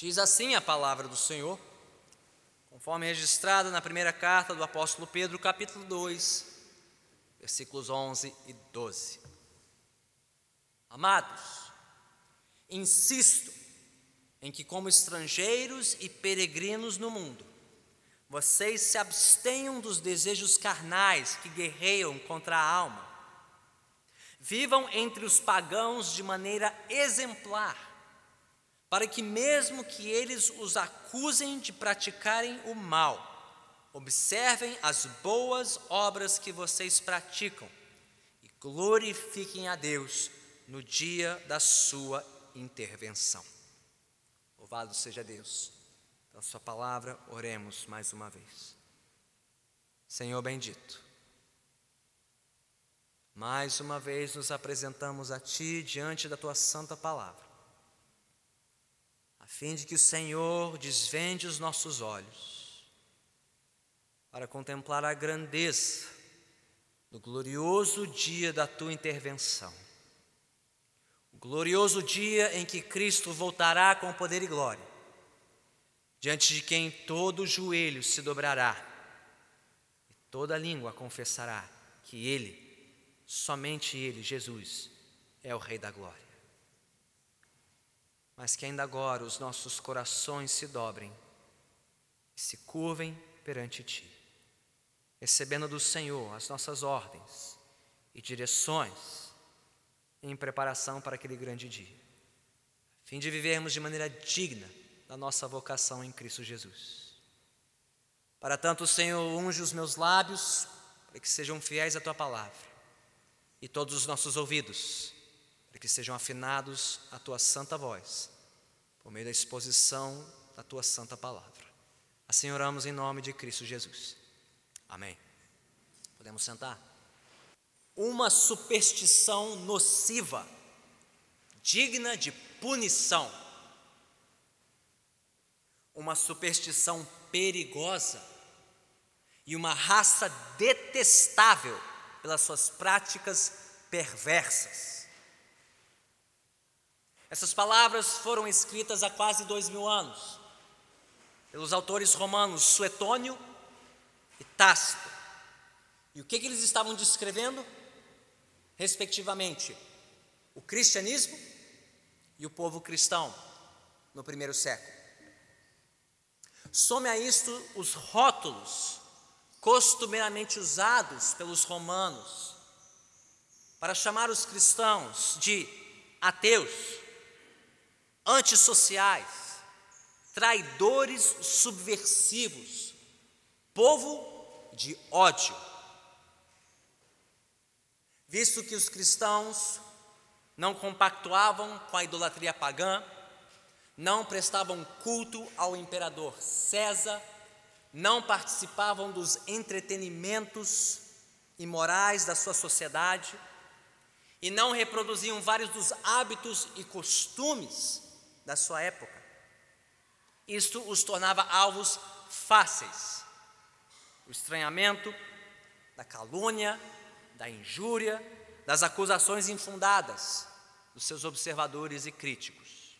Diz assim a palavra do Senhor, conforme registrada na primeira carta do apóstolo Pedro, capítulo 2, versículos 11 e 12. Amados, insisto em que, como estrangeiros e peregrinos no mundo, vocês se abstenham dos desejos carnais que guerreiam contra a alma. Vivam entre os pagãos de maneira exemplar, para que, mesmo que eles os acusem de praticarem o mal, observem as boas obras que vocês praticam e glorifiquem a Deus no dia da sua intervenção. Louvado seja Deus. Pela Sua palavra, oremos mais uma vez. Senhor bendito, mais uma vez nos apresentamos a Ti diante da Tua santa palavra, fim de que o Senhor desvende os nossos olhos para contemplar a grandeza do glorioso dia da Tua intervenção glorioso dia em que Cristo voltará com poder e glória, diante de quem todo joelho se dobrará e toda língua confessará que Ele, somente Ele, Jesus, é o Rei da glória. Mas que ainda agora os nossos corações se dobrem e se curvem perante Ti, recebendo do Senhor as nossas ordens e direções em preparação para aquele grande dia, a fim de vivermos de maneira digna da nossa vocação em Cristo Jesus. Para tanto, Senhor, unge os meus lábios, para que sejam fiéis à tua palavra, e todos os nossos ouvidos, para que sejam afinados à tua santa voz, por meio da exposição da tua santa palavra. Assim oramos em nome de Cristo Jesus. Amém. Podemos sentar? uma superstição nociva, digna de punição, uma superstição perigosa e uma raça detestável pelas suas práticas perversas. Essas palavras foram escritas há quase dois mil anos pelos autores romanos Suetônio e Tácito. E o que, que eles estavam descrevendo? respectivamente, o cristianismo e o povo cristão no primeiro século. Some a isto os rótulos costumeiramente usados pelos romanos para chamar os cristãos de ateus, antissociais, traidores subversivos, povo de ódio. Visto que os cristãos não compactuavam com a idolatria pagã, não prestavam culto ao imperador César, não participavam dos entretenimentos imorais da sua sociedade e não reproduziam vários dos hábitos e costumes da sua época. Isto os tornava alvos fáceis. O estranhamento, da calúnia, da injúria, das acusações infundadas dos seus observadores e críticos.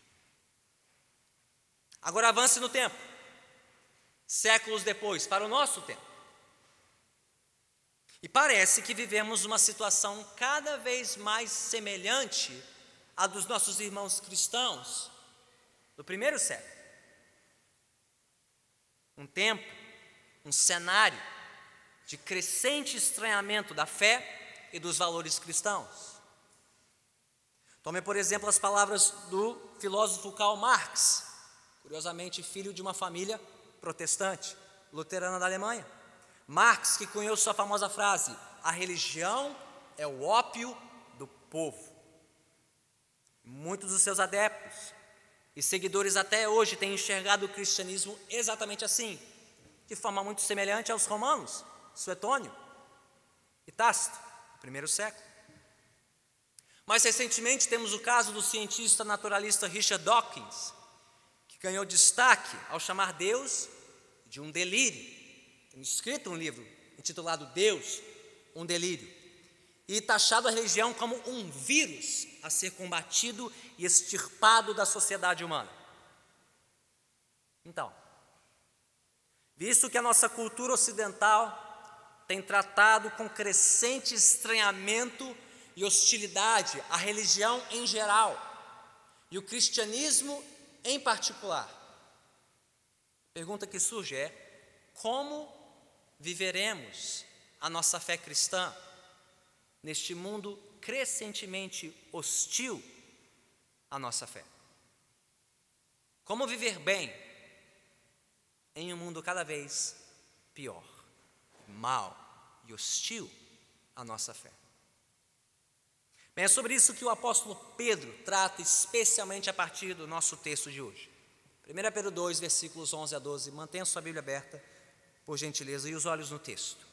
Agora avance no tempo, séculos depois, para o nosso tempo. E parece que vivemos uma situação cada vez mais semelhante à dos nossos irmãos cristãos do primeiro século. Um tempo, um cenário de crescente estranhamento da fé e dos valores cristãos. Tome, por exemplo, as palavras do filósofo Karl Marx, curiosamente filho de uma família protestante, luterana da Alemanha. Marx, que cunhou sua famosa frase: a religião é o ópio do povo. Muitos dos seus adeptos e seguidores até hoje têm enxergado o cristianismo exatamente assim, de forma muito semelhante aos romanos, Suetônio e Tácito, primeiro século. Mais recentemente temos o caso do cientista naturalista Richard Dawkins, que ganhou destaque ao chamar Deus de um delírio. Tem escrito um livro intitulado Deus, um delírio, e taxado a religião como um vírus a ser combatido e extirpado da sociedade humana. Então, visto que a nossa cultura ocidental tem tratado com crescente estranhamento e hostilidade a religião em geral e o cristianismo em particular. A pergunta que surge é: como viveremos a nossa fé cristã neste mundo crescentemente hostil à nossa fé? Como viver bem em um mundo cada vez pior? mal e hostil à nossa fé. Bem, é sobre isso que o apóstolo Pedro trata especialmente a partir do nosso texto de hoje. 1 Pedro 2, versículos 11 a 12. Mantenha sua Bíblia aberta, por gentileza, e os olhos no texto.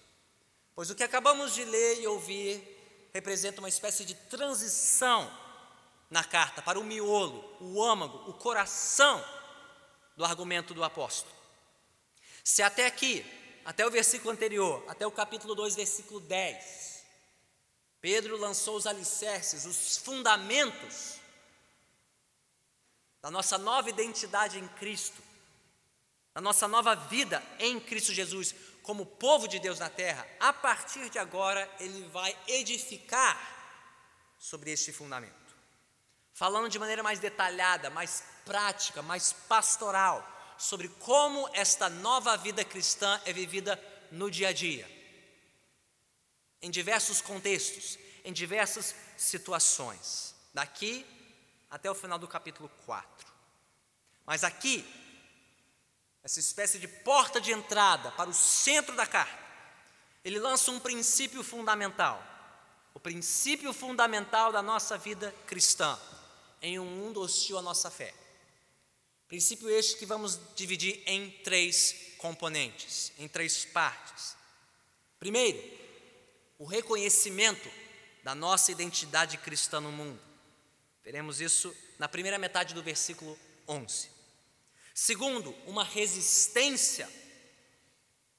Pois o que acabamos de ler e ouvir representa uma espécie de transição na carta para o miolo, o âmago, o coração do argumento do apóstolo. Se até aqui até o versículo anterior, até o capítulo 2, versículo 10, Pedro lançou os alicerces, os fundamentos da nossa nova identidade em Cristo, da nossa nova vida em Cristo Jesus, como povo de Deus na terra. A partir de agora, ele vai edificar sobre este fundamento, falando de maneira mais detalhada, mais prática, mais pastoral sobre como esta nova vida cristã é vivida no dia a dia, em diversos contextos, em diversas situações, daqui até o final do capítulo 4. Mas aqui, essa espécie de porta de entrada para o centro da carta, ele lança um princípio fundamental, o princípio fundamental da nossa vida cristã, em um mundo hostil à nossa fé. Princípio este que vamos dividir em três componentes, em três partes. Primeiro, o reconhecimento da nossa identidade cristã no mundo. Veremos isso na primeira metade do versículo 11. Segundo, uma resistência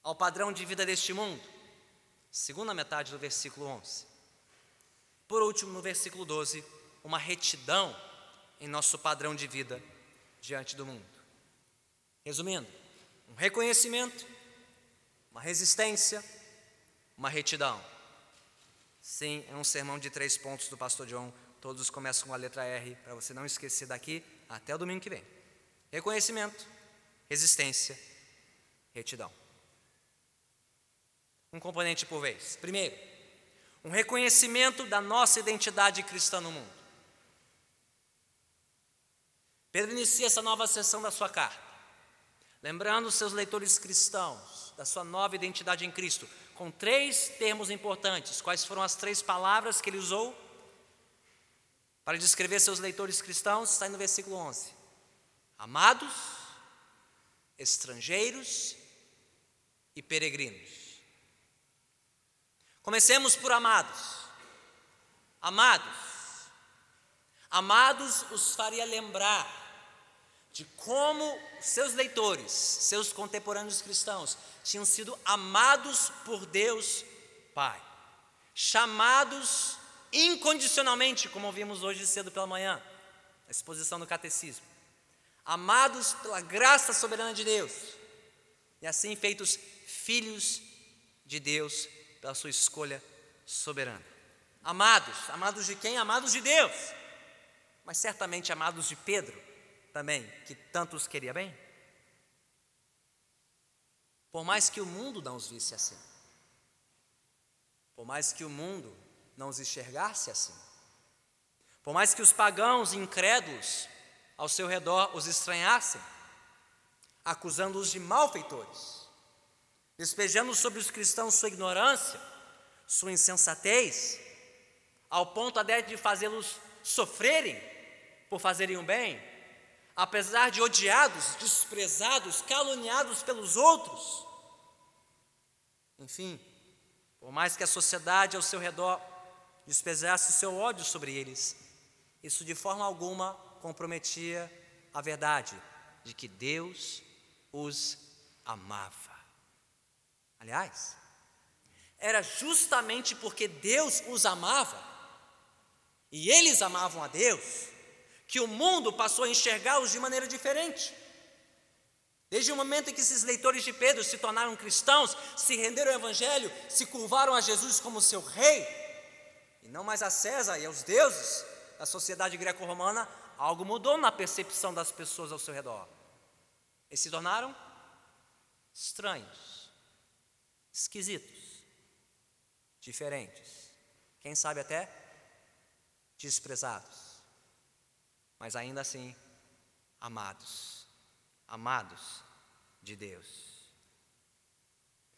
ao padrão de vida deste mundo. Segunda metade do versículo 11. Por último, no versículo 12, uma retidão em nosso padrão de vida diante do mundo. Resumindo, um reconhecimento, uma resistência, uma retidão. Sim, é um sermão de três pontos do pastor John, todos começam com a letra R, para você não esquecer daqui até o domingo que vem. Reconhecimento, resistência, retidão. Um componente por vez. Primeiro, um reconhecimento da nossa identidade cristã no mundo. Pedro inicia essa nova sessão da sua carta, lembrando seus leitores cristãos da sua nova identidade em Cristo, com três termos importantes. Quais foram as três palavras que ele usou para descrever seus leitores cristãos? Está no versículo 11: amados, estrangeiros e peregrinos. Comecemos por amados. Amados. Amados os faria lembrar de como seus leitores, seus contemporâneos cristãos, tinham sido amados por Deus Pai, chamados incondicionalmente, como ouvimos hoje cedo pela manhã, na exposição do catecismo, amados pela graça soberana de Deus, e assim feitos filhos de Deus pela sua escolha soberana. Amados, amados de quem? Amados de Deus, mas certamente amados de Pedro, também, que tantos queria bem? Por mais que o mundo não os visse assim, por mais que o mundo não os enxergasse assim, por mais que os pagãos incrédulos ao seu redor os estranhassem, acusando-os de malfeitores, despejando sobre os cristãos sua ignorância, sua insensatez, ao ponto até de fazê-los sofrerem por fazerem o bem, apesar de odiados, desprezados, caluniados pelos outros. Enfim, por mais que a sociedade ao seu redor despejasse seu ódio sobre eles, isso de forma alguma comprometia a verdade de que Deus os amava. Aliás, era justamente porque Deus os amava e eles amavam a Deus que o mundo passou a enxergá-los de maneira diferente. Desde o momento em que esses leitores de Pedro se tornaram cristãos, se renderam ao Evangelho, se curvaram a Jesus como seu rei, e não mais a César e aos deuses da sociedade greco-romana, algo mudou na percepção das pessoas ao seu redor. Eles se tornaram estranhos, esquisitos, diferentes, quem sabe até desprezados, mas ainda assim amados, amados de Deus.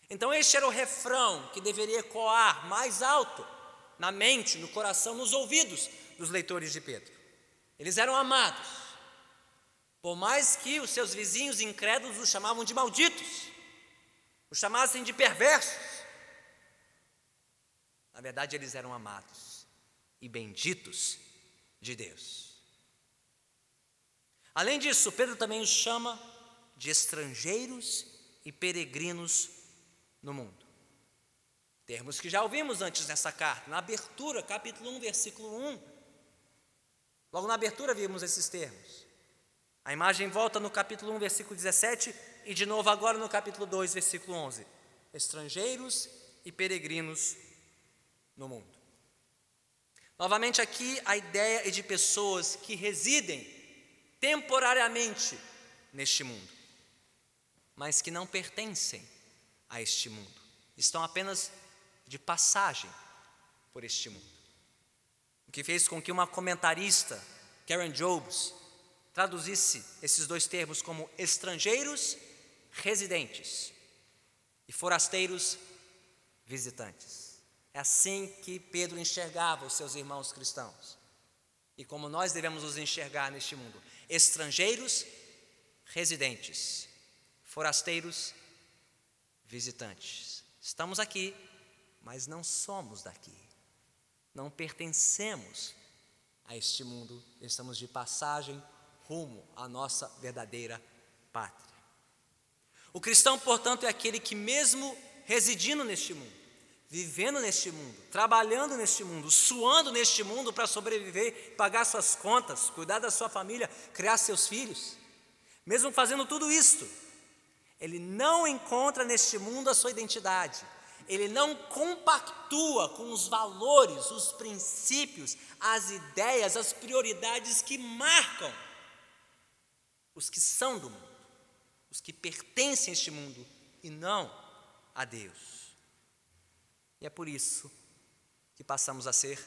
Então, este era o refrão que deveria ecoar mais alto na mente, no coração, nos ouvidos dos leitores de Pedro. Eles eram amados, por mais que os seus vizinhos incrédulos os chamavam de malditos, os chamassem de perversos. Na verdade, eles eram amados e benditos de Deus. Além disso, Pedro também os chama de estrangeiros e peregrinos no mundo. Termos que já ouvimos antes nessa carta, na abertura, capítulo 1, versículo 1. Logo na abertura vimos esses termos. A imagem volta no capítulo 1, versículo 17 e de novo agora no capítulo 2, versículo 11. Estrangeiros e peregrinos no mundo. Novamente aqui a ideia é de pessoas que residem temporariamente neste mundo, mas que não pertencem a este mundo, estão apenas de passagem por este mundo. O que fez com que uma comentarista, Karen Jobs, traduzisse esses dois termos como estrangeiros residentes e forasteiros visitantes. É assim que Pedro enxergava os seus irmãos cristãos. E como nós devemos os enxergar neste mundo: estrangeiros residentes, forasteiros visitantes. Estamos aqui, mas não somos daqui. Não pertencemos a este mundo, estamos de passagem rumo à nossa verdadeira pátria. O cristão, portanto, é aquele que, mesmo residindo neste mundo, vivendo neste mundo, trabalhando neste mundo, suando neste mundo para sobreviver, pagar suas contas, cuidar da sua família, criar seus filhos, mesmo fazendo tudo isto, ele não encontra neste mundo a sua identidade, ele não compactua com os valores, os princípios, as ideias, as prioridades que marcam os que são do mundo, os que pertencem a este mundo e não a Deus. E é por isso que passamos a ser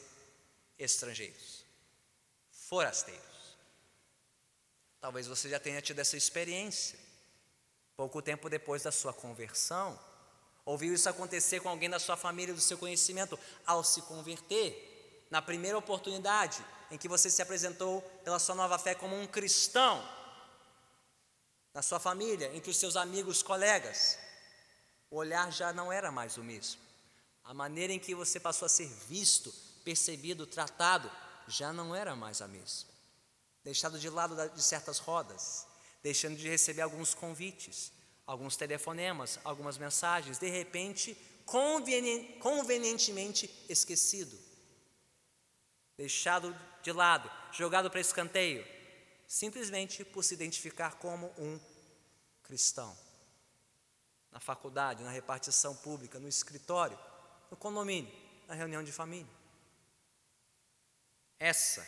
estrangeiros, forasteiros. Talvez você já tenha tido essa experiência, pouco tempo depois da sua conversão, ouviu isso acontecer com alguém da sua família, do seu conhecimento, ao se converter, na primeira oportunidade em que você se apresentou pela sua nova fé como um cristão, na sua família, entre os seus amigos, colegas, o olhar já não era mais o mesmo. A maneira em que você passou a ser visto, percebido, tratado, já não era mais a mesma. Deixado de lado de certas rodas, deixando de receber alguns convites, alguns telefonemas, algumas mensagens, de repente, convenientemente esquecido, deixado de lado, jogado para escanteio, simplesmente por se identificar como um cristão. Na faculdade, na repartição pública, no escritório, no condomínio, na reunião de família. Essa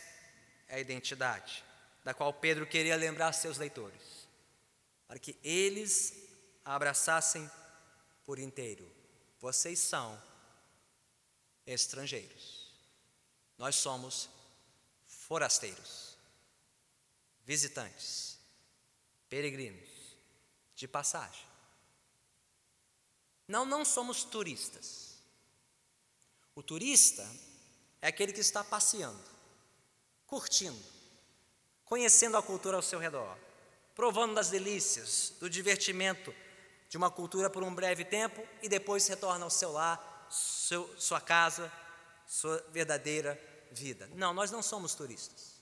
é a identidade da qual Pedro queria lembrar seus leitores, para que eles a abraçassem por inteiro. Vocês são estrangeiros, nós somos forasteiros visitantes, peregrinos, de passagem. Não, não somos turistas. O turista é aquele que está passeando, curtindo, conhecendo a cultura ao seu redor, provando das delícias, do divertimento de uma cultura por um breve tempo e depois retorna ao seu lar, seu, sua casa, sua verdadeira vida. Não, nós não somos turistas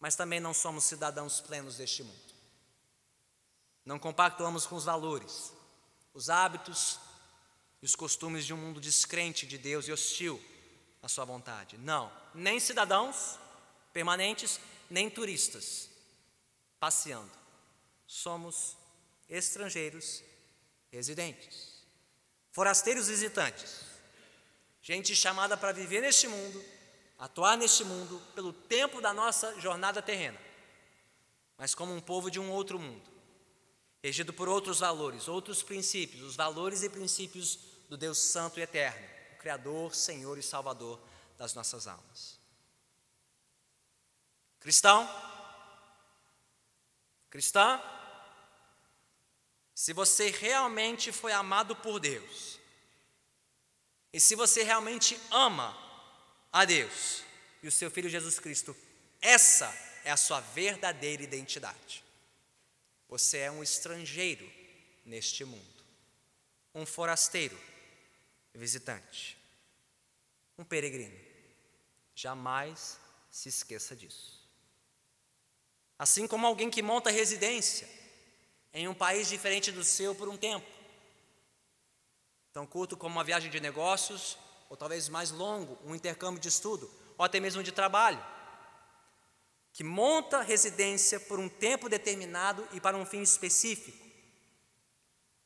mas também não somos cidadãos plenos deste mundo. Não compactuamos com os valores, os hábitos e os costumes de um mundo descrente de Deus e hostil à sua vontade. Não, nem cidadãos permanentes, nem turistas passeando, somos estrangeiros residentes, forasteiros visitantes, gente chamada para viver neste mundo, atuar neste mundo pelo tempo da nossa jornada terrena, mas como um povo de um outro mundo, regido por outros valores, outros princípios, os valores e princípios do Deus Santo e Eterno, o Criador, Senhor e Salvador das nossas almas. Cristão, cristã, se você realmente foi amado por Deus, e se você realmente ama a Deus e o seu Filho Jesus Cristo, essa é a sua verdadeira identidade. Você é um estrangeiro neste mundo, um forasteiro, visitante, um peregrino. Jamais se esqueça disso. Assim como alguém que monta residência em um país diferente do seu por um tempo. Tão curto como uma viagem de negócios, ou talvez mais longo, um intercâmbio de estudo, ou até mesmo de trabalho. Que monta residência por um tempo determinado e para um fim específico,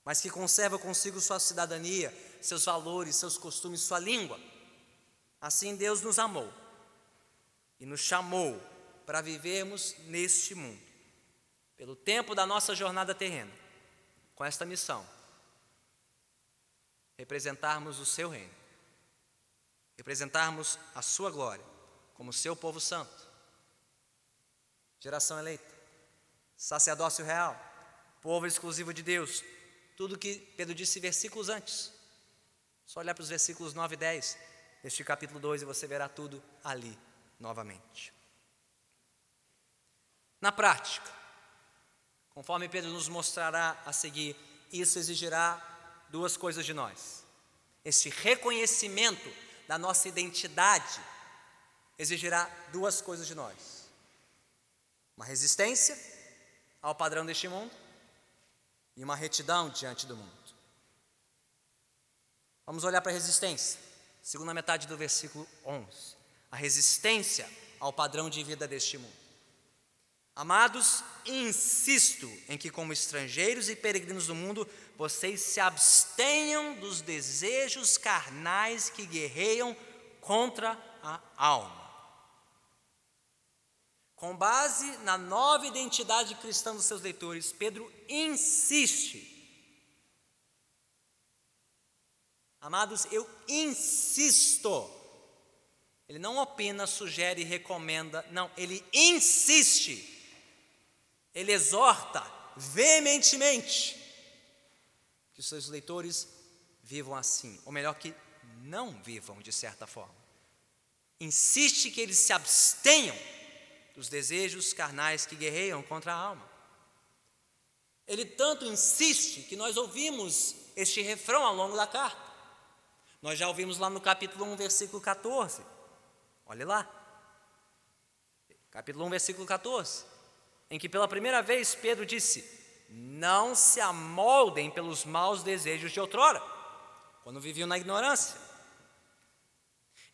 mas que conserva consigo sua cidadania, seus valores, seus costumes, sua língua. Assim Deus nos amou e nos chamou para vivermos neste mundo pelo tempo da nossa jornada terrena, com esta missão: representarmos o seu reino, representarmos a sua glória como seu povo santo, geração eleita, sacerdócio real, povo exclusivo de Deus, tudo que Pedro disse versículos antes. Só olhar para os versículos 9 e 10 deste capítulo 2 e você verá tudo ali novamente. Na prática, Conforme Pedro nos mostrará a seguir, isso exigirá duas coisas de nós. Este reconhecimento da nossa identidade exigirá duas coisas de nós: uma resistência ao padrão deste mundo e uma retidão diante do mundo. Vamos olhar para a resistência, segunda metade do versículo 11. A resistência ao padrão de vida deste mundo. Amados, insisto em que, como estrangeiros e peregrinos do mundo, vocês se abstenham dos desejos carnais que guerreiam contra a alma. Com base na nova identidade cristã dos seus leitores, Pedro insiste. Amados, eu insisto. Ele não opina, sugere, recomenda, não, ele insiste ele exorta veementemente que os seus leitores vivam assim, ou melhor, que não vivam de certa forma. Insiste que eles se abstenham dos desejos carnais que guerreiam contra a alma. Ele tanto insiste que nós ouvimos este refrão ao longo da carta. Nós já ouvimos lá no capítulo 1, versículo 14. Olhe lá. Capítulo 1, versículo 14 em que pela primeira vez Pedro disse: Não se amoldem pelos maus desejos de outrora, quando viviam na ignorância.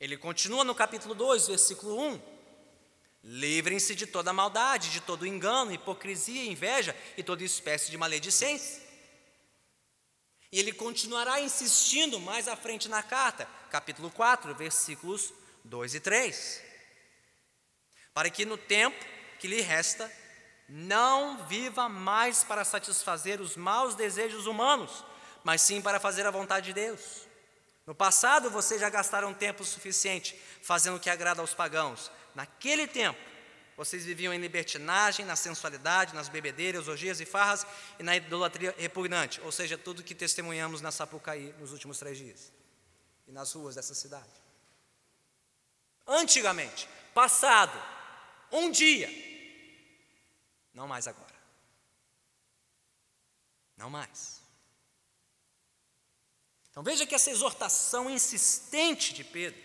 Ele continua no capítulo 2, versículo 1: Livrem-se de toda maldade, de todo engano, hipocrisia, inveja e toda espécie de maledicência. E ele continuará insistindo mais à frente na carta, capítulo 4, versículos 2 e 3. Para que no tempo que lhe resta, não viva mais para satisfazer os maus desejos humanos, mas sim para fazer a vontade de Deus. No passado vocês já gastaram tempo suficiente fazendo o que agrada aos pagãos. Naquele tempo, vocês viviam em libertinagem, na sensualidade, nas bebedeiras, orgias e farras e na idolatria repugnante, ou seja, tudo que testemunhamos na Sapucaí nos últimos três dias e nas ruas dessa cidade. Antigamente, passado, um dia, não mais agora. Não mais. Então veja que essa exortação insistente de Pedro,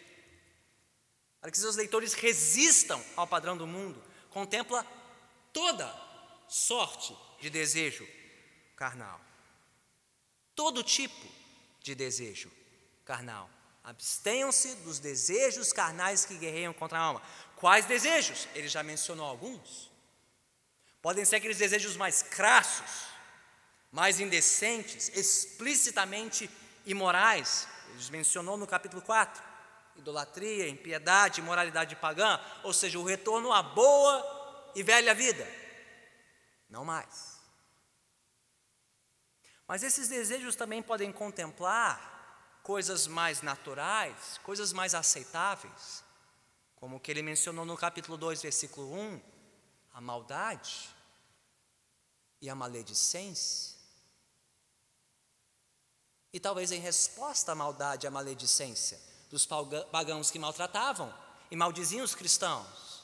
para que seus leitores resistam ao padrão do mundo, contempla toda sorte de desejo carnal. Todo tipo de desejo carnal. Abstenham-se dos desejos carnais que guerreiam contra a alma. Quais desejos? Ele já mencionou alguns. Podem ser aqueles desejos mais crassos, mais indecentes, explicitamente imorais. Ele mencionou no capítulo 4: idolatria, impiedade, imoralidade pagã, ou seja, o retorno à boa e velha vida. Não mais. Mas esses desejos também podem contemplar coisas mais naturais, coisas mais aceitáveis, como o que ele mencionou no capítulo 2, versículo 1, a maldade, e a maledicência. E talvez em resposta à maldade e à maledicência dos pagãos que maltratavam e maldiziam os cristãos,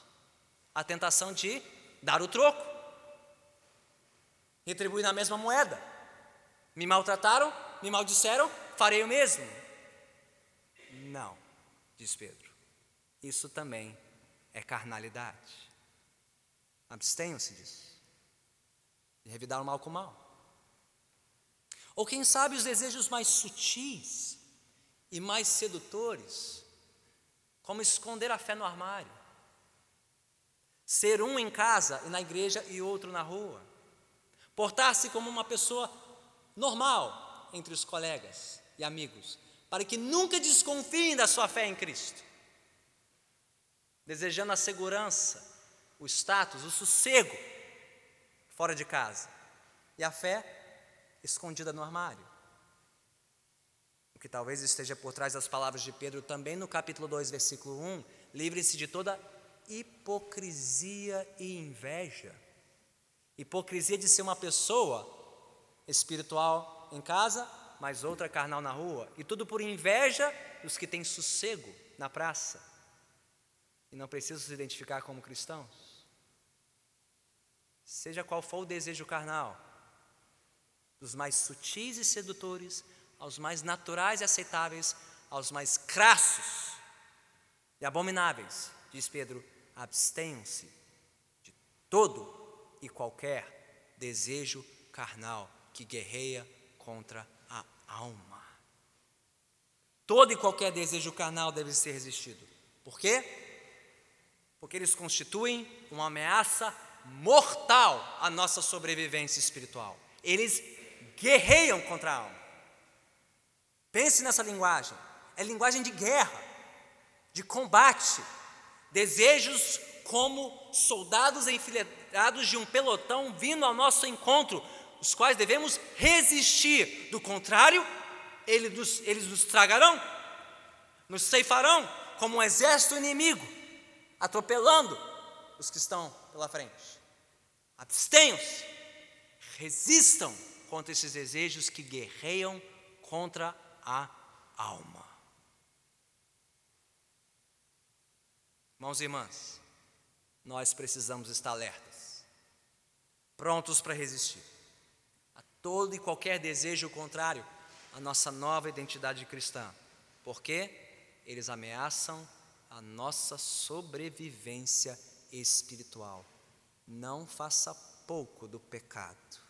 a tentação de dar o troco, retribuir na mesma moeda. Me maltrataram, me maldisseram, farei o mesmo. Não, diz Pedro, isso também é carnalidade. Abstenham-se disso revidar o mal com o mal. Ou quem sabe os desejos mais sutis e mais sedutores, como esconder a fé no armário, ser um em casa e na igreja e outro na rua, portar-se como uma pessoa normal entre os colegas e amigos, para que nunca desconfiem da sua fé em Cristo, desejando a segurança, o status, o sossego fora de casa, e a fé escondida no armário. O que talvez esteja por trás das palavras de Pedro também no capítulo 2, versículo 1: livre-se de toda hipocrisia e inveja. Hipocrisia de ser uma pessoa espiritual em casa, mas outra carnal na rua, e tudo por inveja dos que têm sossego na praça e não precisam se identificar como cristãos seja qual for o desejo carnal, dos mais sutis e sedutores aos mais naturais e aceitáveis, aos mais crassos e abomináveis, diz Pedro, abstenham-se de todo e qualquer desejo carnal que guerreia contra a alma. Todo e qualquer desejo carnal deve ser resistido. Por quê? Porque eles constituem uma ameaça mortal à nossa sobrevivência espiritual. Eles guerreiam contra a alma. Pense nessa linguagem. É linguagem de guerra, de combate, desejos como soldados enfileirados de um pelotão vindo ao nosso encontro, os quais devemos resistir. Do contrário, eles nos, eles nos tragarão, nos ceifarão como um exército inimigo, atropelando os que estão pela frente. Abstenham-se, resistam contra esses desejos que guerreiam contra a alma. Irmãos e irmãs, nós precisamos estar alertas, prontos para resistir a todo e qualquer desejo contrário à nossa nova identidade cristã, porque eles ameaçam a nossa sobrevivência. Não faça pouco do pecado.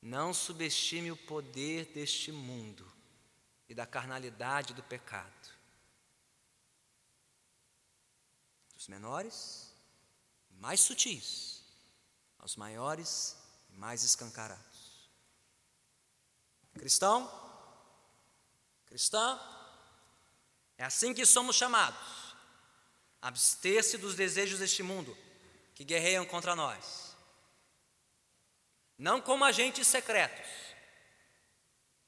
Não subestime o poder deste mundo e da carnalidade do pecado. Dos menores, mais sutis, aos maiores e mais escancarados. Cristão, cristã, é assim que somos chamados abster-se dos desejos deste mundo que guerreiam contra nós. Não como agentes secretos,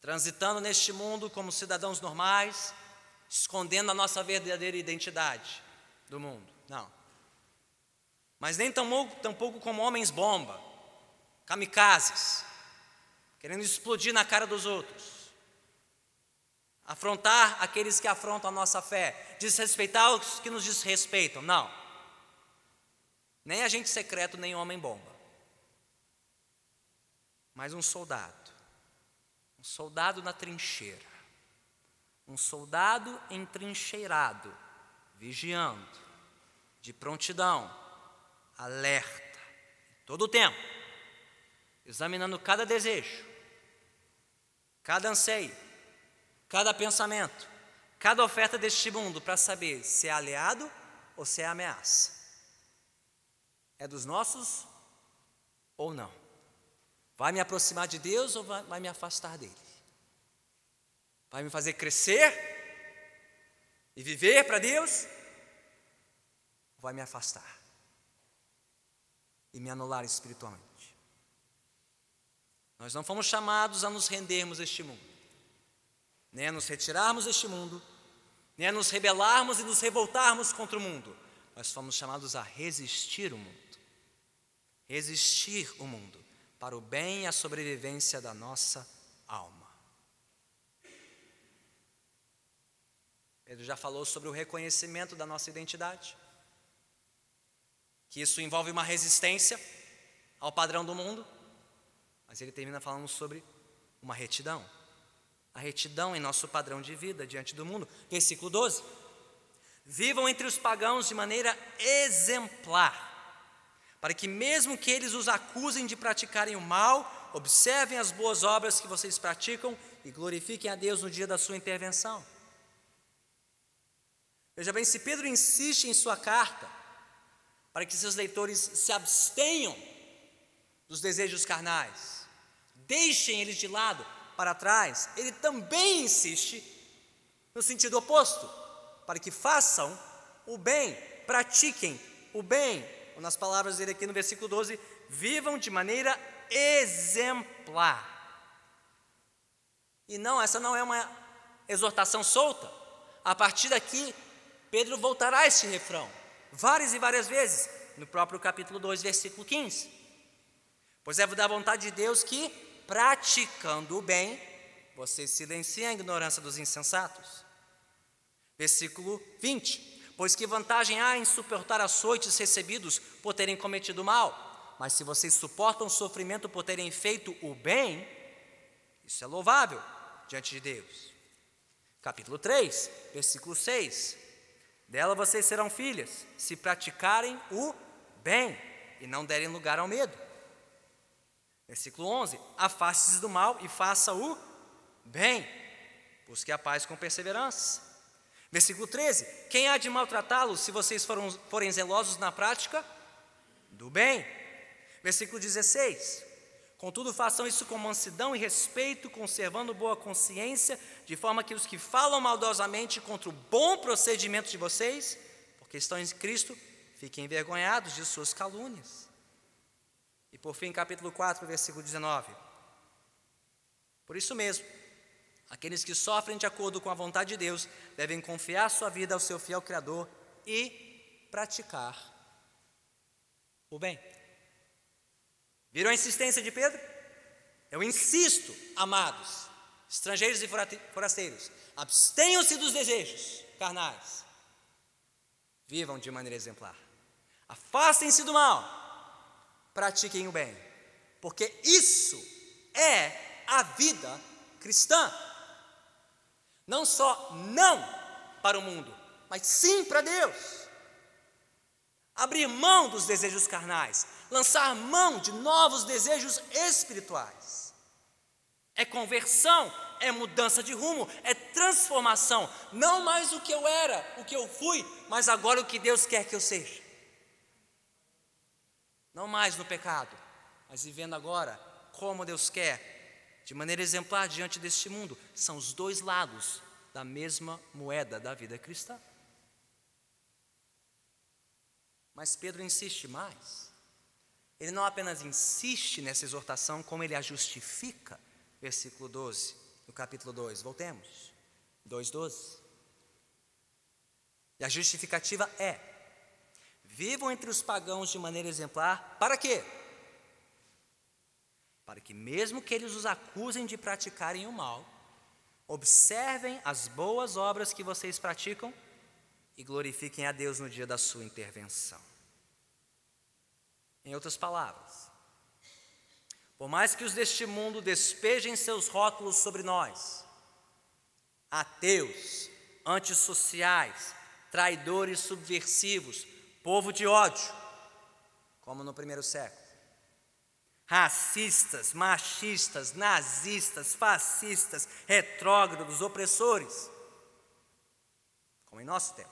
transitando neste mundo como cidadãos normais, escondendo a nossa verdadeira identidade do mundo. Não. Mas nem tampouco, tampouco como homens bomba, kamikazes, querendo explodir na cara dos outros afrontar aqueles que afrontam a nossa fé, desrespeitar os que nos desrespeitam. Não. Nem agente secreto, nem homem bomba. Mas um soldado. Um soldado na trincheira. Um soldado entrincheirado, vigiando, de prontidão, alerta, todo o tempo, examinando cada desejo, cada anseio, cada pensamento, cada oferta deste mundo para saber se é aliado ou se é ameaça. É dos nossos ou não? Vai me aproximar de Deus ou vai, vai me afastar dele? Vai me fazer crescer e viver para Deus? Ou vai me afastar e me anular espiritualmente? Nós não fomos chamados a nos rendermos a este mundo, a nos retirarmos deste mundo, a nos rebelarmos e nos revoltarmos contra o mundo. Nós fomos chamados a resistir o mundo. Resistir o mundo para o bem e a sobrevivência da nossa alma. Pedro já falou sobre o reconhecimento da nossa identidade, que isso envolve uma resistência ao padrão do mundo mas ele termina falando sobre uma retidão. A retidão em nosso padrão de vida diante do mundo. Versículo 12. Vivam entre os pagãos de maneira exemplar, para que, mesmo que eles os acusem de praticarem o mal, observem as boas obras que vocês praticam e glorifiquem a Deus no dia da sua intervenção. Veja bem, se Pedro insiste em sua carta para que seus leitores se abstenham dos desejos carnais, deixem eles de lado, para trás, ele também insiste no sentido oposto, para que façam o bem, pratiquem o bem. Ou nas palavras dele aqui no versículo 12, vivam de maneira exemplar. E não, essa não é uma exortação solta. A partir daqui, Pedro voltará a este refrão, várias e várias vezes, no próprio capítulo 2, versículo 15. Pois é da vontade de Deus que praticando o bem, você silencia a ignorância dos insensatos. Versículo 20: Pois que vantagem há em suportar açoites recebidos por terem cometido mal? Mas se vocês suportam sofrimento por terem feito o bem, isso é louvável diante de Deus. Capítulo 3, versículo 6: Dela vocês serão filhas, se praticarem o bem e não derem lugar ao medo. Versículo 11: Afaste-se do mal e faça o bem, busque a paz com perseverança. Versículo 13: Quem há de maltratá-los se vocês foram, forem zelosos na prática do bem? Versículo 16: Contudo, façam isso com mansidão e respeito, conservando boa consciência, de forma que os que falam maldosamente contra o bom procedimento de vocês, porque estão em Cristo, fiquem envergonhados de suas calúnias. E por fim, capítulo 4, versículo 19. Por isso mesmo, aqueles que sofrem de acordo com a vontade de Deus devem confiar sua vida ao seu fiel Criador e praticar o bem. Viram a insistência de Pedro? Eu insisto, amados, estrangeiros e forasteiros, abstenham-se dos desejos carnais, vivam de maneira exemplar, afastem-se do mal pratiquem o bem, porque isso é a vida cristã. Não só não para o mundo, mas sim para Deus. Abrir mão dos desejos carnais, lançar mão de novos desejos espirituais. É conversão, é mudança de rumo, é transformação. Não mais o que eu era, o que eu fui, mas agora o que Deus quer que eu seja. Não mais no pecado, mas vivendo agora como Deus quer, de maneira exemplar diante deste mundo. São os dois lados da mesma moeda da vida cristã. Mas Pedro insiste mais. Ele não apenas insiste nessa exortação, como ele a justifica. Versículo 12, no capítulo 2. Voltemos. 2,12. E a justificativa é: Vivam entre os pagãos de maneira exemplar, para quê? Para que, mesmo que eles os acusem de praticarem o mal, observem as boas obras que vocês praticam e glorifiquem a Deus no dia da sua intervenção. Em outras palavras, por mais que os deste mundo despejem seus rótulos sobre nós, ateus, antissociais, traidores subversivos, povo de ódio, como no primeiro século. Racistas, machistas, nazistas, fascistas, retrógrados, opressores, como em nosso tempo.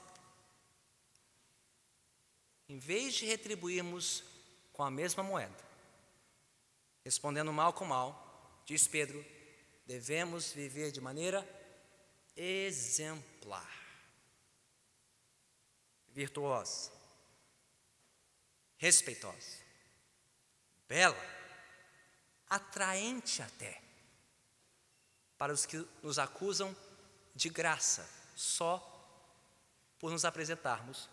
Em vez de retribuirmos com a mesma moeda, Respondendo mal com mal, diz Pedro, devemos viver de maneira exemplar, virtuosa, respeitosa, bela, atraente até, para os que nos acusam de graça, só por nos apresentarmos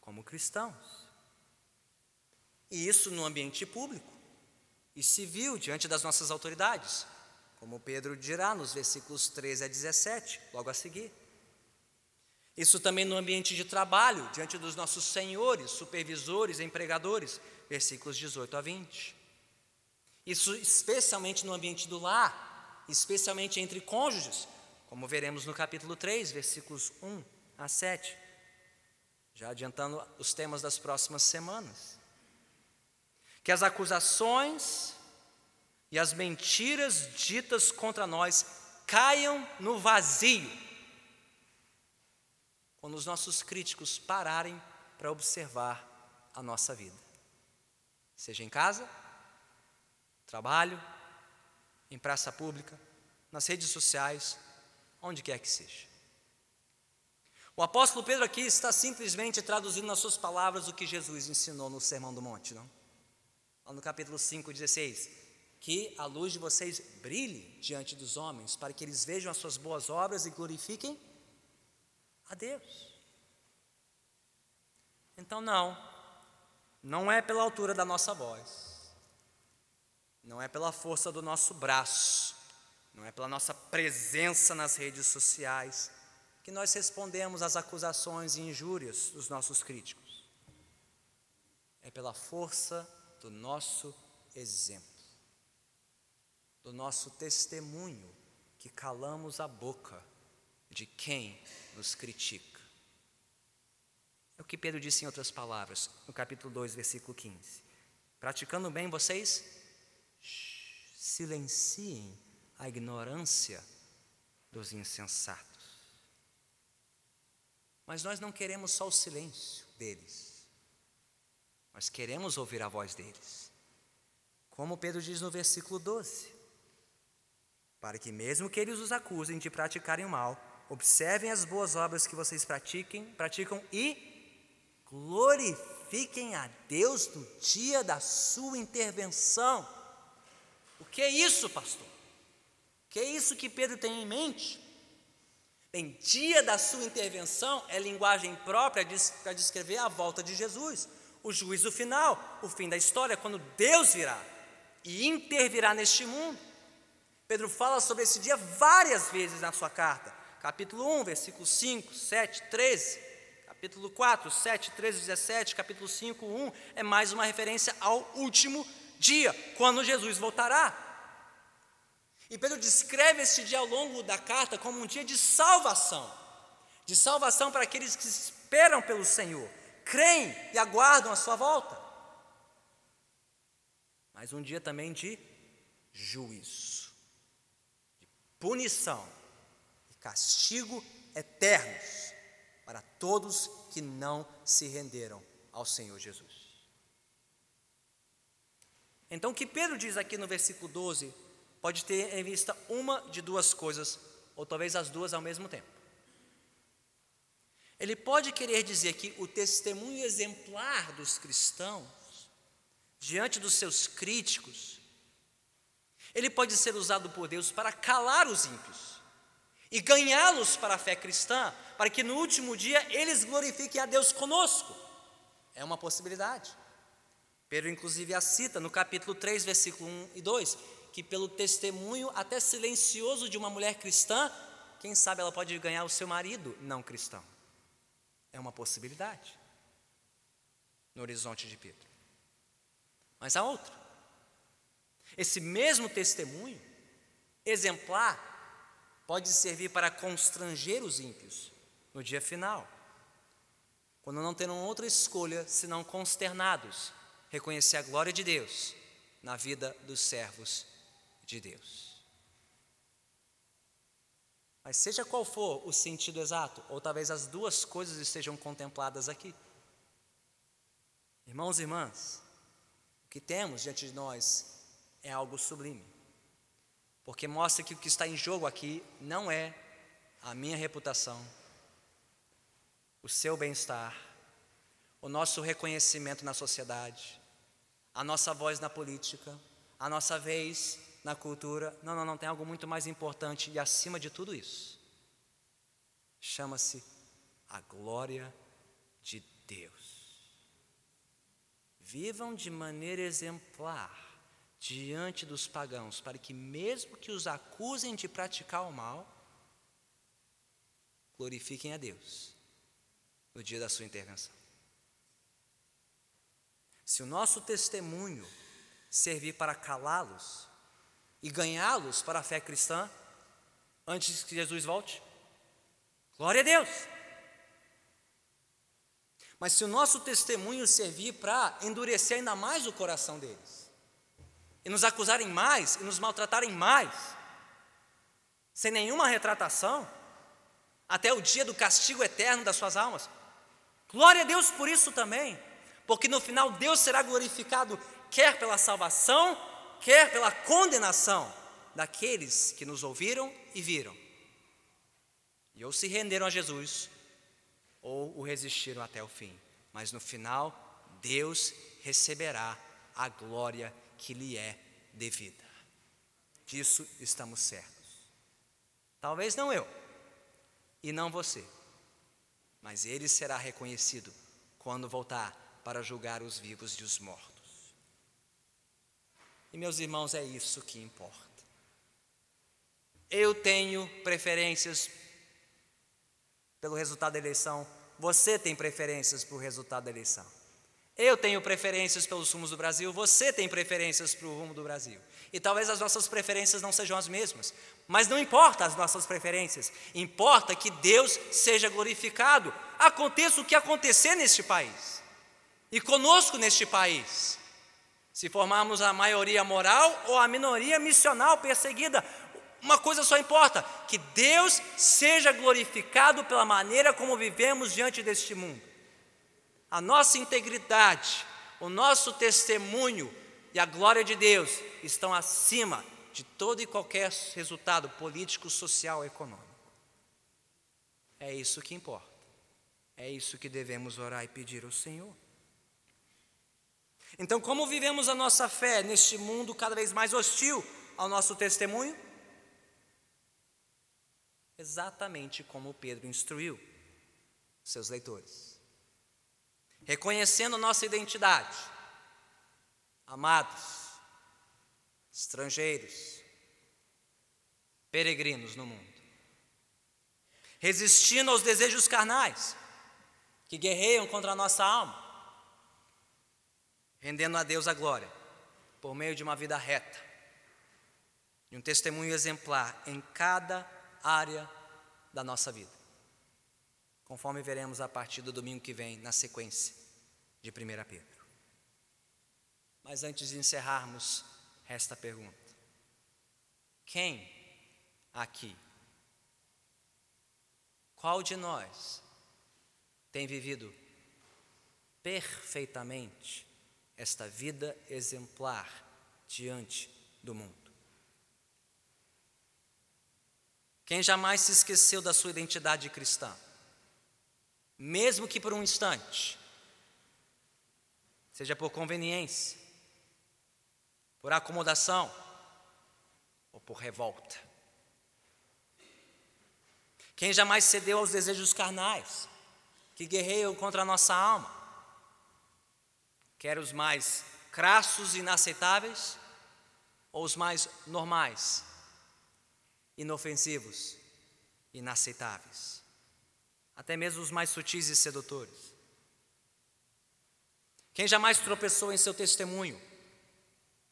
como cristãos. E isso no ambiente público e civil diante das nossas autoridades, como Pedro dirá nos versículos 13 a 17, logo a seguir. Isso também no ambiente de trabalho, diante dos nossos senhores, supervisores, empregadores, versículos 18 a 20. Isso especialmente no ambiente do lar, especialmente entre cônjuges, como veremos no capítulo 3, versículos 1 a 7. Já adiantando os temas das próximas semanas que as acusações e as mentiras ditas contra nós caiam no vazio, quando os nossos críticos pararem para observar a nossa vida, seja em casa, trabalho, em praça pública, nas redes sociais, onde quer que seja. O apóstolo Pedro aqui está simplesmente traduzindo nas suas palavras o que Jesus ensinou no Sermão do Monte, não? lá no capítulo 5, 16, que a luz de vocês brilhe diante dos homens, para que eles vejam as suas boas obras e glorifiquem a Deus. Então, não, não é pela altura da nossa voz, não é pela força do nosso braço, não é pela nossa presença nas redes sociais que nós respondemos às acusações e injúrias dos nossos críticos. É pela força do nosso exemplo, do nosso testemunho, que calamos a boca de quem nos critica. É o que Pedro disse em outras palavras, no capítulo 2, versículo 15. Praticando bem, vocês silenciem a ignorância dos insensatos. Mas nós não queremos só o silêncio deles. Nós queremos ouvir a voz deles. Como Pedro diz no versículo 12: Para que, mesmo que eles os acusem de praticarem o mal, observem as boas obras que vocês pratiquem, praticam e glorifiquem a Deus no dia da sua intervenção. O que é isso, pastor? O que é isso que Pedro tem em mente? Bem, dia da sua intervenção é linguagem própria para descrever a volta de Jesus o juízo final, o fim da história, quando Deus virá e intervirá neste mundo. Pedro fala sobre esse dia várias vezes na sua carta. Capítulo 1, versículos 5, 7, 13. Capítulo 4, 7, 13, 17. Capítulo 5, 1 é mais uma referência ao último dia, quando Jesus voltará. E Pedro descreve esse dia ao longo da carta como um dia de salvação de salvação para aqueles que esperam pelo Senhor creem e aguardam a sua volta. Mas um dia também de juízo, de punição castigo eternos para todos que não se renderam ao Senhor Jesus. Então, o que Pedro diz aqui no versículo 12 pode ter em vista uma de duas coisas, ou talvez as duas ao mesmo tempo. Ele pode querer dizer que o testemunho exemplar dos cristãos, diante dos seus críticos, ele pode ser usado por Deus para calar os ímpios e ganhá-los para a fé cristã, para que no último dia eles glorifiquem a Deus conosco. É uma possibilidade. Pedro, inclusive, a cita no capítulo 3, versículo 1 e 2, que pelo testemunho até silencioso de uma mulher cristã, quem sabe ela pode ganhar o seu marido não cristão. É uma possibilidade no horizonte de Pedro. Mas há outra. Esse mesmo testemunho exemplar pode servir para constranger os ímpios no dia final, quando não terão outra escolha senão consternados reconhecer a glória de Deus na vida dos servos de Deus. Mas seja qual for o sentido exato, ou talvez as duas coisas estejam contempladas aqui. Irmãos e irmãs, o que temos diante de nós é algo sublime, porque mostra que o que está em jogo aqui não é a minha reputação, o seu bem-estar, o nosso reconhecimento na sociedade, a nossa voz na política, a nossa vez na cultura. Não, não, não, tem algo muito mais importante e acima de tudo isso. Chama-se a glória de Deus. Vivam de maneira exemplar diante dos pagãos, para que, mesmo que os acusem de praticar o mal, glorifiquem a Deus no dia da sua intervenção. Se o nosso testemunho servir para calá-los e ganhá-los para a fé cristã, antes que Jesus volte, glória a Deus. Mas se o nosso testemunho servir para endurecer ainda mais o coração deles, e nos acusarem mais e nos maltratarem mais, sem nenhuma retratação, até o dia do castigo eterno das suas almas. Glória a Deus por isso também, porque no final Deus será glorificado, quer pela salvação, quer pela condenação daqueles que nos ouviram e viram, e ou se renderam a Jesus, ou o resistiram até o fim, mas no final, Deus receberá a glória que lhe é devida. Disso estamos certos. Talvez não eu, e não você, mas ele será reconhecido quando voltar para julgar os vivos e os mortos. E meus irmãos, é isso que importa. Eu tenho preferências pelo resultado da eleição, você tem preferências pelo resultado da eleição. Eu tenho preferências pelos rumos do Brasil, você tem preferências para o rumo do Brasil. E talvez as nossas preferências não sejam as mesmas, mas não importa as nossas preferências, importa que Deus seja glorificado, aconteça o que acontecer neste país e conosco neste país. Se formarmos a maioria moral ou a minoria missional perseguida, uma coisa só importa: que Deus seja glorificado pela maneira como vivemos diante deste mundo a nossa integridade, o nosso testemunho e a glória de Deus estão acima de todo e qualquer resultado político, social, econômico. É isso que importa. É isso que devemos orar e pedir ao Senhor. Então, como vivemos a nossa fé neste mundo cada vez mais hostil ao nosso testemunho? Exatamente como Pedro instruiu seus leitores reconhecendo nossa identidade. Amados, estrangeiros, peregrinos no mundo, resistindo aos desejos carnais que guerreiam contra a nossa alma, rendendo a Deus a glória por meio de uma vida reta, e um testemunho exemplar em cada área da nossa vida conforme veremos a partir do domingo que vem, na sequência de 1 Pedro. Mas antes de encerrarmos, resta a pergunta: quem aqui, qual de nós tem vivido perfeitamente esta vida exemplar diante do mundo? Quem jamais se esqueceu da sua identidade cristã? Mesmo que por um instante, seja por conveniência, por acomodação ou por revolta. Quem jamais cedeu aos desejos carnais que guerreiam contra a nossa alma, quer os mais crassos e inaceitáveis, ou os mais normais, inofensivos, inaceitáveis até mesmo os mais sutis e sedutores. Quem jamais tropeçou em seu testemunho,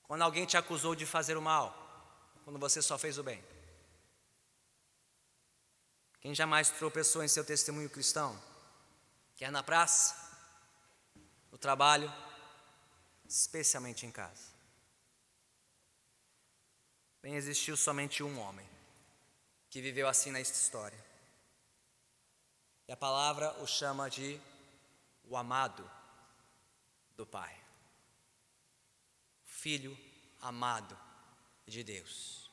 quando alguém te acusou de fazer o mal, quando você só fez o bem? Quem jamais tropeçou em seu testemunho cristão, quer na praça, no trabalho, especialmente em casa? Bem, existiu somente um homem que viveu assim nesta história. A palavra o chama de o amado do Pai. Filho amado de Deus.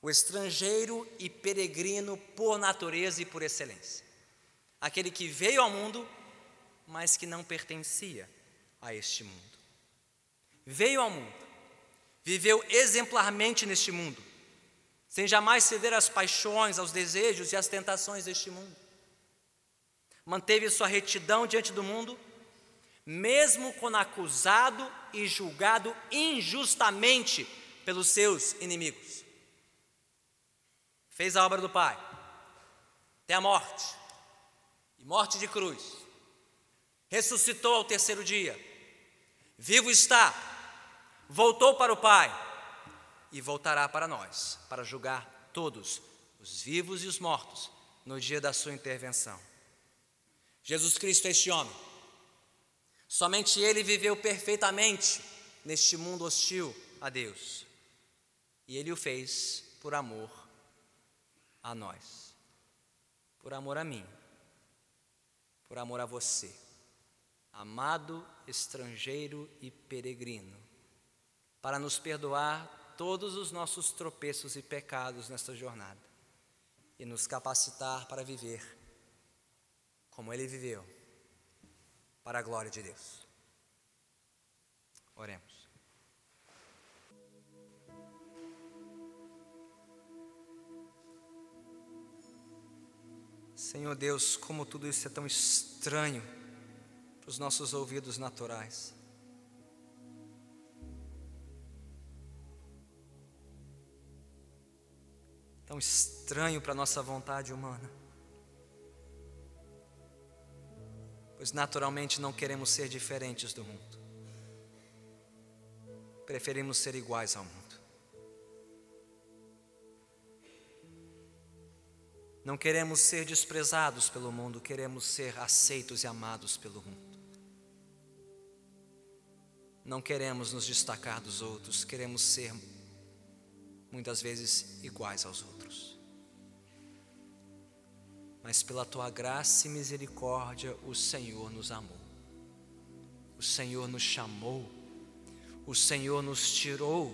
O estrangeiro e peregrino por natureza e por excelência. Aquele que veio ao mundo, mas que não pertencia a este mundo. Veio ao mundo, viveu exemplarmente neste mundo, sem jamais ceder às paixões, aos desejos e às tentações deste mundo. Manteve sua retidão diante do mundo, mesmo quando acusado e julgado injustamente pelos seus inimigos. Fez a obra do Pai, até a morte, e morte de cruz. Ressuscitou ao terceiro dia, vivo está, voltou para o Pai e voltará para nós, para julgar todos, os vivos e os mortos, no dia da sua intervenção. Jesus Cristo é este homem. Somente ele viveu perfeitamente neste mundo hostil a Deus. E ele o fez por amor a nós, por amor a mim, por amor a você, amado estrangeiro e peregrino, para nos perdoar todos os nossos tropeços e pecados nesta jornada. E nos capacitar para viver como ele viveu, para a glória de Deus. Oremos. Senhor Deus, como tudo isso é tão estranho para os nossos ouvidos naturais. Tão estranho para a nossa vontade humana. Pois naturalmente não queremos ser diferentes do mundo. Preferimos ser iguais ao mundo. Não queremos ser desprezados pelo mundo, queremos ser aceitos e amados pelo mundo. Não queremos nos destacar dos outros, queremos ser muitas vezes iguais aos outros. Mas pela tua graça e misericórdia, o Senhor nos amou, o Senhor nos chamou, o Senhor nos tirou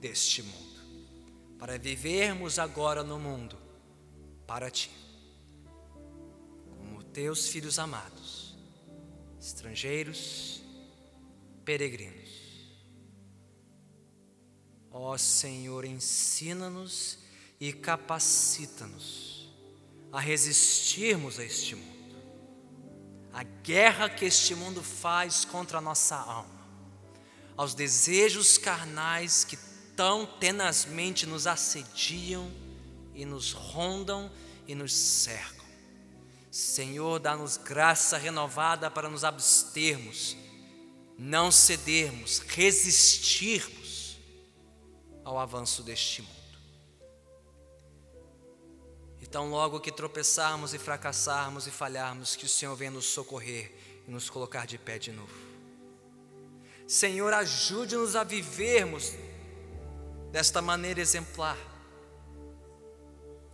deste mundo, para vivermos agora no mundo para ti, como teus filhos amados, estrangeiros, peregrinos. Ó Senhor, ensina-nos e capacita-nos a resistirmos a este mundo, a guerra que este mundo faz contra a nossa alma, aos desejos carnais que tão tenazmente nos assediam e nos rondam e nos cercam. Senhor, dá-nos graça renovada para nos abstermos, não cedermos, resistirmos ao avanço deste mundo. Então, logo que tropeçarmos e fracassarmos e falharmos, que o Senhor venha nos socorrer e nos colocar de pé de novo. Senhor, ajude-nos a vivermos desta maneira exemplar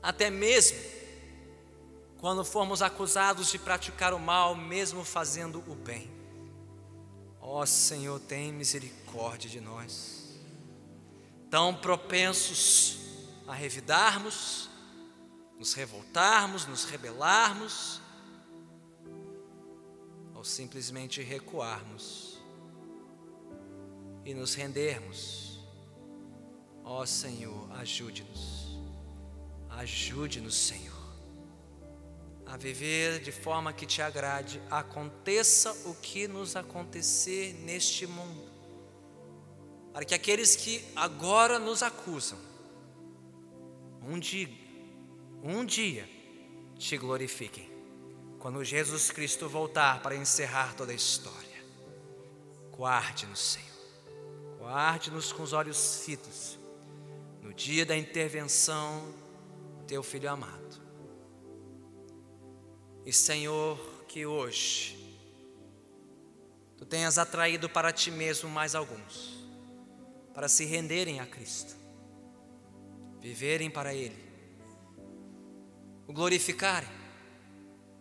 até mesmo quando formos acusados de praticar o mal, mesmo fazendo o bem. Ó Senhor, tem misericórdia de nós. Tão propensos a revidarmos, nos revoltarmos, nos rebelarmos, ou simplesmente recuarmos e nos rendermos. Ó Senhor, ajude-nos. Ajude-nos, Senhor, a viver de forma que te agrade, aconteça o que nos acontecer neste mundo, para que aqueles que agora nos acusam, um dia, um dia, te glorifiquem, quando Jesus Cristo voltar para encerrar toda a história. Guarde-nos, Senhor, guarde-nos com os olhos fitos, no dia da intervenção teu filho amado. E Senhor, que hoje tu tenhas atraído para ti mesmo mais alguns, para se renderem a Cristo, viverem para Ele, o glorificarem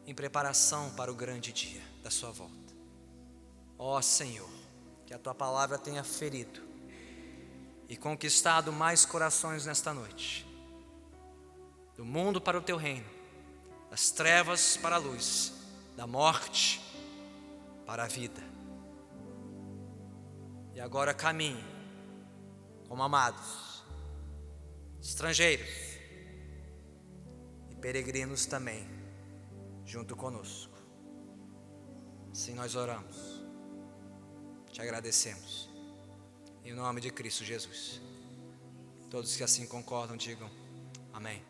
em preparação para o grande dia da Sua volta. Ó Senhor, que a tua palavra tenha ferido e conquistado mais corações nesta noite. Do mundo para o teu reino, das trevas para a luz, da morte para a vida. E agora caminhe como amados, estrangeiros peregrinos também, junto conosco. Assim nós oramos, te agradecemos. Em nome de Cristo Jesus. Todos que assim concordam, digam amém.